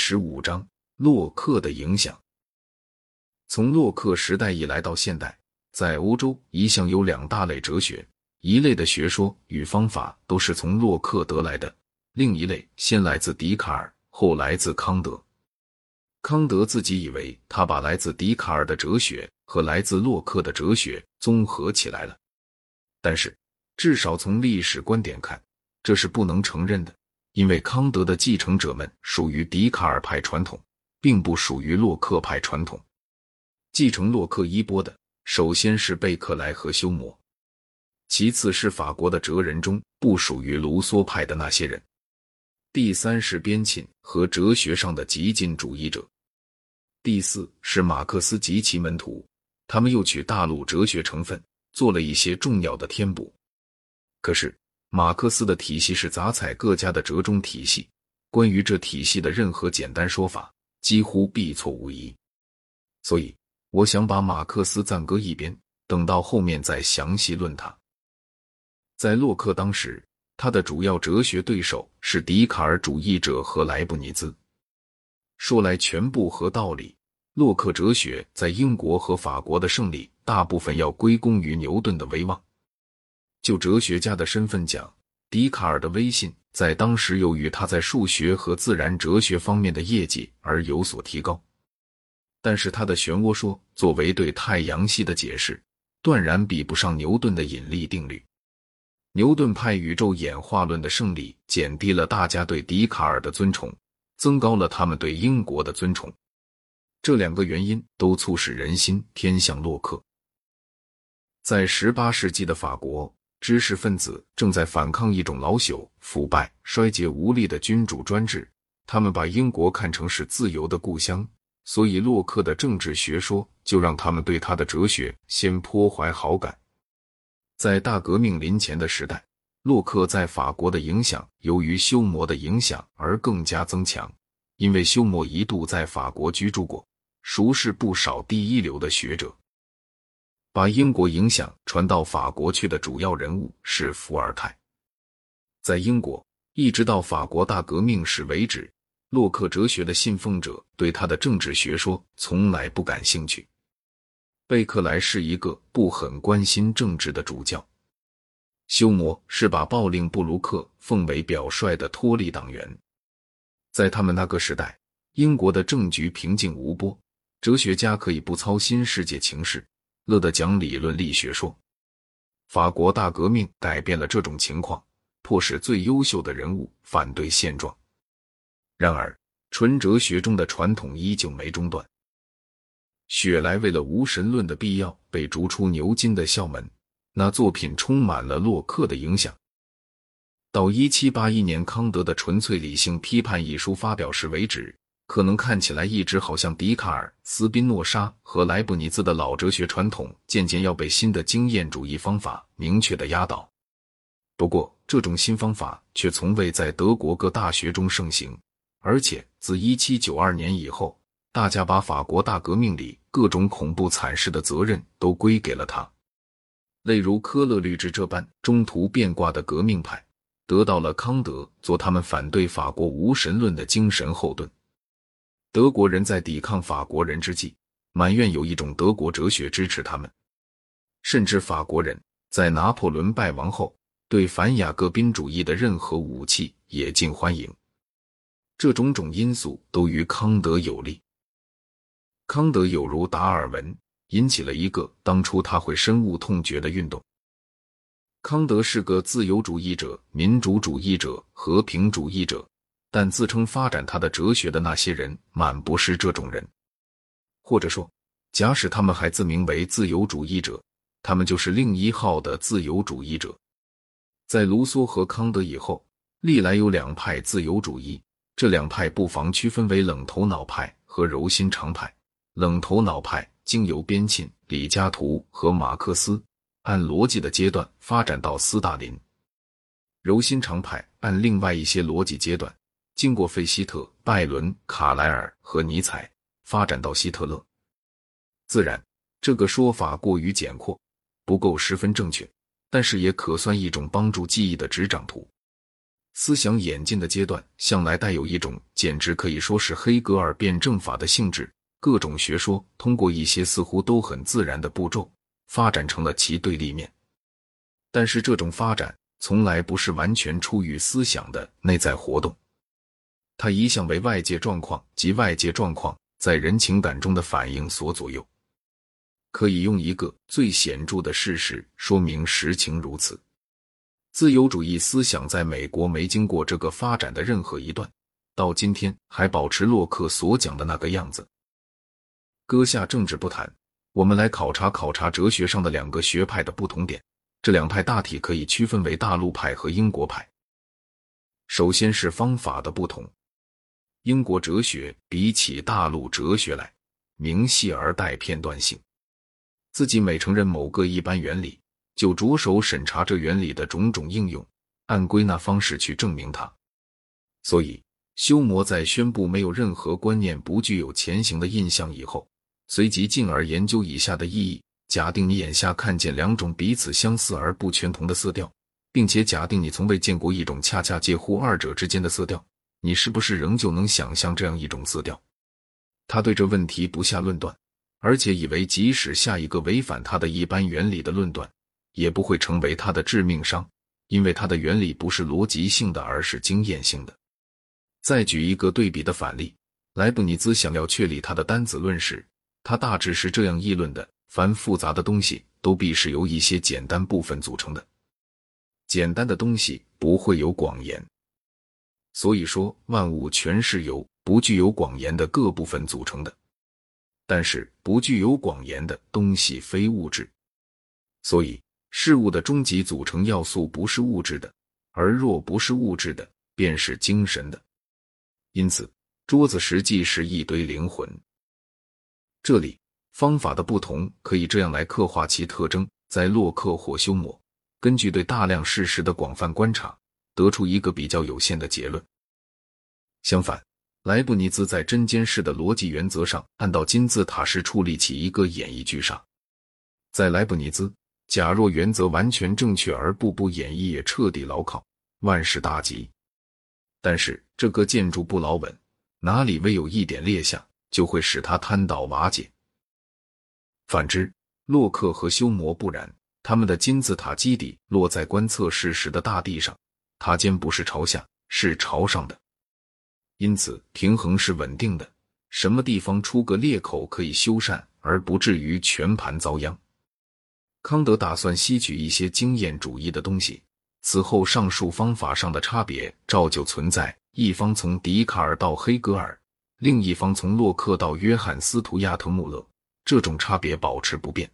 十五章：洛克的影响。从洛克时代以来到现代，在欧洲一向有两大类哲学，一类的学说与方法都是从洛克得来的，另一类先来自笛卡尔，后来自康德。康德自己以为他把来自笛卡尔的哲学和来自洛克的哲学综合起来了，但是至少从历史观点看，这是不能承认的。因为康德的继承者们属于笛卡尔派传统，并不属于洛克派传统。继承洛克衣钵的，首先是贝克莱和休谟，其次是法国的哲人中不属于卢梭派的那些人，第三是边沁和哲学上的极进主义者，第四是马克思及其门徒，他们又取大陆哲学成分做了一些重要的填补。可是。马克思的体系是杂采各家的折中体系，关于这体系的任何简单说法，几乎必错无疑。所以，我想把马克思暂搁一边，等到后面再详细论他。在洛克当时，他的主要哲学对手是笛卡尔主义者和莱布尼兹。说来全部合道理，洛克哲学在英国和法国的胜利，大部分要归功于牛顿的威望。就哲学家的身份讲，笛卡尔的威信在当时由于他在数学和自然哲学方面的业绩而有所提高。但是他的漩涡说作为对太阳系的解释，断然比不上牛顿的引力定律。牛顿派宇宙演化论的胜利，减低了大家对笛卡尔的尊崇，增高了他们对英国的尊崇。这两个原因都促使人心偏向洛克。在十八世纪的法国。知识分子正在反抗一种老朽、腐败、衰竭、无力的君主专制。他们把英国看成是自由的故乡，所以洛克的政治学说就让他们对他的哲学先颇怀好感。在大革命临前的时代，洛克在法国的影响由于休谟的影响而更加增强，因为休谟一度在法国居住过，熟识不少第一流的学者。把英国影响传到法国去的主要人物是伏尔泰。在英国，一直到法国大革命时为止，洛克哲学的信奉者对他的政治学说从来不感兴趣。贝克莱是一个不很关心政治的主教，休谟是把暴令布鲁克奉为表率的托利党员。在他们那个时代，英国的政局平静无波，哲学家可以不操心世界情势。乐得讲理论力学说，法国大革命改变了这种情况，迫使最优秀的人物反对现状。然而，纯哲学中的传统依旧没中断。雪莱为了无神论的必要被逐出牛津的校门，那作品充满了洛克的影响。到一七八一年，康德的《纯粹理性批判》一书发表时为止。可能看起来一直好像笛卡尔、斯宾诺莎和莱布尼兹的老哲学传统渐渐要被新的经验主义方法明确的压倒。不过，这种新方法却从未在德国各大学中盛行，而且自1792年以后，大家把法国大革命里各种恐怖惨事的责任都归给了他。例如科勒律治这般中途变卦的革命派，得到了康德做他们反对法国无神论的精神后盾。德国人在抵抗法国人之际，埋怨有一种德国哲学支持他们；甚至法国人在拿破仑败亡后，对反雅各宾主义的任何武器也尽欢迎。这种种因素都与康德有利。康德有如达尔文，引起了一个当初他会深恶痛绝的运动。康德是个自由主义者、民主主义者、和平主义者。但自称发展他的哲学的那些人，满不是这种人。或者说，假使他们还自名为自由主义者，他们就是另一号的自由主义者。在卢梭和康德以后，历来有两派自由主义，这两派不妨区分为冷头脑派和柔心肠派。冷头脑派经由边沁、李嘉图和马克思按逻辑的阶段发展到斯大林；柔心肠派按另外一些逻辑阶段。经过费希特、拜伦、卡莱尔和尼采，发展到希特勒。自然，这个说法过于简阔，不够十分正确，但是也可算一种帮助记忆的纸掌图。思想演进的阶段向来带有一种简直可以说是黑格尔辩证法的性质，各种学说通过一些似乎都很自然的步骤发展成了其对立面。但是这种发展从来不是完全出于思想的内在活动，它一向为外界状况及外界状况在人情感中的反应所左右。可以用一个最显著的事实说明实情如此：自由主义思想在美国没经过这个发展的任何一段，到今天还保持洛克所讲的那个样子。搁下政治不谈，我们来考察考察哲学上的两个学派的不同点。这两派大体可以区分为大陆派和英国派。首先是方法的不同，英国哲学比起大陆哲学来明细而带片段性。自己每承认某个一般原理，就着手审查这原理的种种应用，按归纳方式去证明它。所以，修谟在宣布没有任何观念不具有前行的印象以后，随即进而研究以下的意义：假定你眼下看见两种彼此相似而不全同的色调，并且假定你从未见过一种恰恰介乎二者之间的色调，你是不是仍旧能想象这样一种色调？他对这问题不下论断。而且以为，即使下一个违反他的一般原理的论断，也不会成为他的致命伤，因为他的原理不是逻辑性的，而是经验性的。再举一个对比的反例，莱布尼兹想要确立他的单子论时，他大致是这样议论的：凡复杂的东西都必是由一些简单部分组成的，简单的东西不会有广言。所以说，万物全是由不具有广言的各部分组成的。但是不具有广言的东西非物质，所以事物的终极组成要素不是物质的，而若不是物质的，便是精神的。因此，桌子实际是一堆灵魂。这里方法的不同可以这样来刻画其特征：在洛克或休谟根据对大量事实的广泛观察，得出一个比较有限的结论。相反。莱布尼兹在针尖式的逻辑原则上，按照金字塔式矗立起一个演绎巨厦。在莱布尼兹，假若原则完全正确，而步步演绎也彻底牢靠，万事大吉。但是这个建筑不牢稳，哪里未有一点裂下，就会使它瘫倒瓦解。反之，洛克和休谟不然，他们的金字塔基底落在观测事实的大地上，塔尖不是朝下，是朝上的。因此，平衡是稳定的。什么地方出个裂口可以修缮，而不至于全盘遭殃。康德打算吸取一些经验主义的东西。此后，上述方法上的差别照旧存在：一方从笛卡尔到黑格尔，另一方从洛克到约翰斯图亚特穆勒。这种差别保持不变。